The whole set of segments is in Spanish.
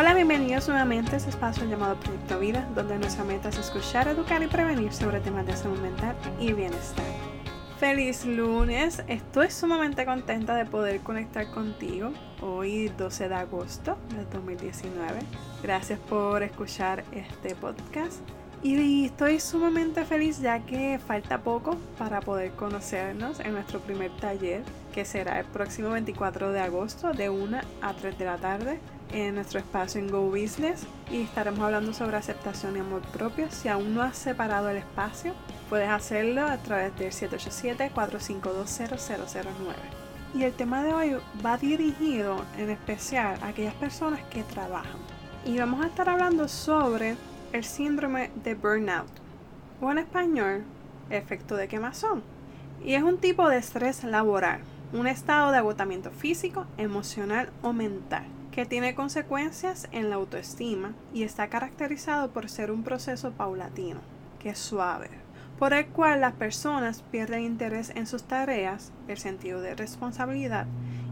Hola, bienvenidos nuevamente a este espacio llamado Proyecto Vida, donde nuestra meta es escuchar, educar y prevenir sobre temas de salud mental y bienestar. Feliz lunes, estoy sumamente contenta de poder conectar contigo hoy 12 de agosto de 2019. Gracias por escuchar este podcast y estoy sumamente feliz ya que falta poco para poder conocernos en nuestro primer taller que será el próximo 24 de agosto de 1 a 3 de la tarde en nuestro espacio en Go Business y estaremos hablando sobre aceptación y amor propio. Si aún no has separado el espacio, puedes hacerlo a través del 787-452-0009. Y el tema de hoy va dirigido en especial a aquellas personas que trabajan. Y vamos a estar hablando sobre el síndrome de burnout, o en español, efecto de quemazón. Y es un tipo de estrés laboral, un estado de agotamiento físico, emocional o mental, que tiene consecuencias en la autoestima y está caracterizado por ser un proceso paulatino, que es suave, por el cual las personas pierden interés en sus tareas, el sentido de responsabilidad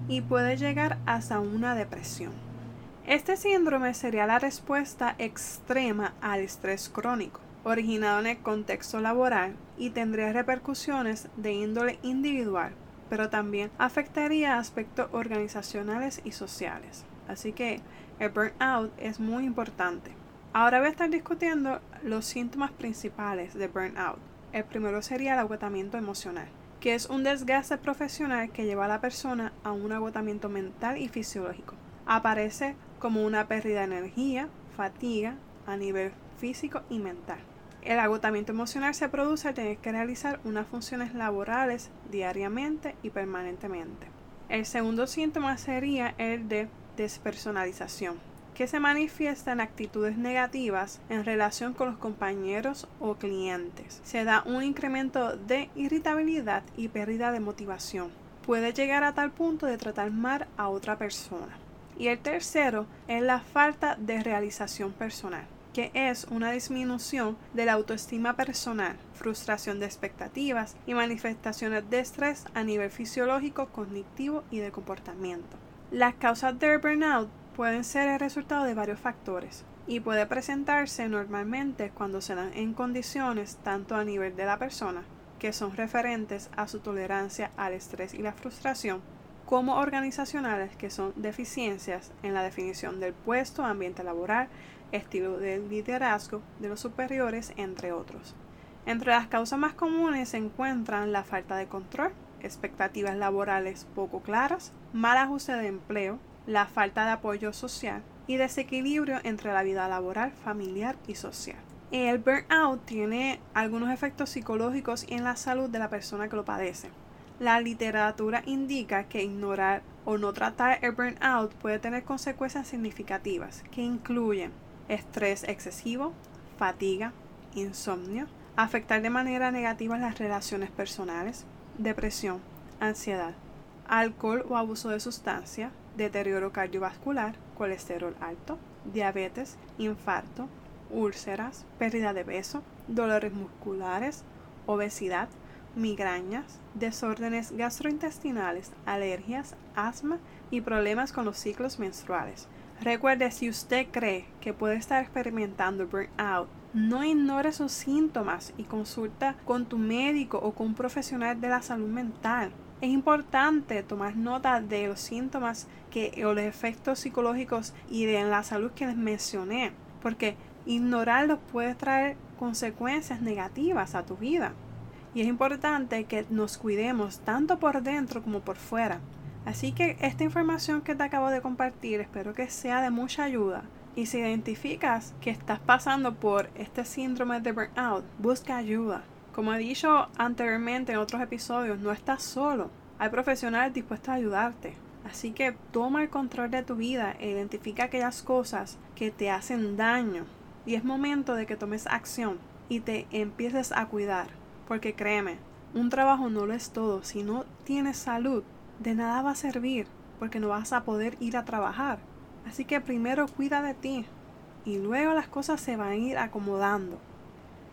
y puede llegar hasta una depresión. Este síndrome sería la respuesta extrema al estrés crónico, originado en el contexto laboral y tendría repercusiones de índole individual, pero también afectaría aspectos organizacionales y sociales. Así que el burnout es muy importante. Ahora voy a estar discutiendo los síntomas principales de burnout. El primero sería el agotamiento emocional, que es un desgaste profesional que lleva a la persona a un agotamiento mental y fisiológico. Aparece como una pérdida de energía, fatiga a nivel físico y mental. El agotamiento emocional se produce al tener que realizar unas funciones laborales diariamente y permanentemente. El segundo síntoma sería el de despersonalización, que se manifiesta en actitudes negativas en relación con los compañeros o clientes. Se da un incremento de irritabilidad y pérdida de motivación. Puede llegar a tal punto de tratar mal a otra persona. Y el tercero es la falta de realización personal, que es una disminución de la autoestima personal, frustración de expectativas y manifestaciones de estrés a nivel fisiológico, cognitivo y de comportamiento. Las causas del burnout pueden ser el resultado de varios factores y puede presentarse normalmente cuando se dan en condiciones tanto a nivel de la persona, que son referentes a su tolerancia al estrés y la frustración, como organizacionales que son deficiencias en la definición del puesto, ambiente laboral, estilo de liderazgo de los superiores, entre otros. Entre las causas más comunes se encuentran la falta de control, expectativas laborales poco claras, mal ajuste de empleo, la falta de apoyo social y desequilibrio entre la vida laboral, familiar y social. El burnout tiene algunos efectos psicológicos en la salud de la persona que lo padece. La literatura indica que ignorar o no tratar el burnout puede tener consecuencias significativas que incluyen estrés excesivo, fatiga, insomnio, afectar de manera negativa las relaciones personales, depresión, ansiedad, alcohol o abuso de sustancia, deterioro cardiovascular, colesterol alto, diabetes, infarto, úlceras, pérdida de peso, dolores musculares, obesidad, migrañas, desórdenes gastrointestinales, alergias, asma y problemas con los ciclos menstruales. Recuerde, si usted cree que puede estar experimentando burnout, no ignore sus síntomas y consulta con tu médico o con un profesional de la salud mental. Es importante tomar nota de los síntomas que, o los efectos psicológicos y de la salud que les mencioné, porque ignorarlos puede traer consecuencias negativas a tu vida. Y es importante que nos cuidemos tanto por dentro como por fuera. Así que esta información que te acabo de compartir espero que sea de mucha ayuda. Y si identificas que estás pasando por este síndrome de burnout, busca ayuda. Como he dicho anteriormente en otros episodios, no estás solo. Hay profesionales dispuestos a ayudarte. Así que toma el control de tu vida e identifica aquellas cosas que te hacen daño. Y es momento de que tomes acción y te empieces a cuidar. Porque créeme, un trabajo no lo es todo. Si no tienes salud, de nada va a servir porque no vas a poder ir a trabajar. Así que primero cuida de ti y luego las cosas se van a ir acomodando.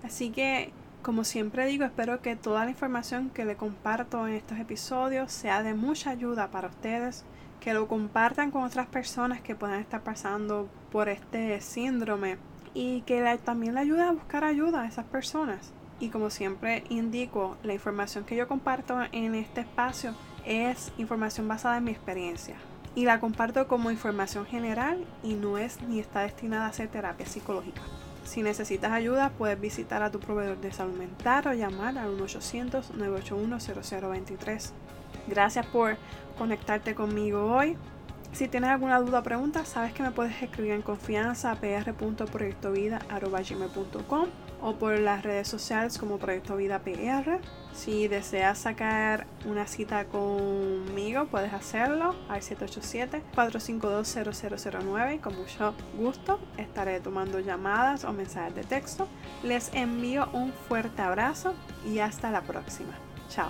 Así que, como siempre digo, espero que toda la información que le comparto en estos episodios sea de mucha ayuda para ustedes, que lo compartan con otras personas que puedan estar pasando por este síndrome y que también le ayude a buscar ayuda a esas personas. Y como siempre indico, la información que yo comparto en este espacio es información basada en mi experiencia. Y la comparto como información general y no es ni está destinada a ser terapia psicológica. Si necesitas ayuda, puedes visitar a tu proveedor de salud mental o llamar al 1-800-981-0023. Gracias por conectarte conmigo hoy. Si tienes alguna duda o pregunta, sabes que me puedes escribir en confianza a pr.proyectovida.com o por las redes sociales como Proyecto Vida PR. Si deseas sacar una cita conmigo, puedes hacerlo al 787-452-0009. Con mucho gusto estaré tomando llamadas o mensajes de texto. Les envío un fuerte abrazo y hasta la próxima. Chao.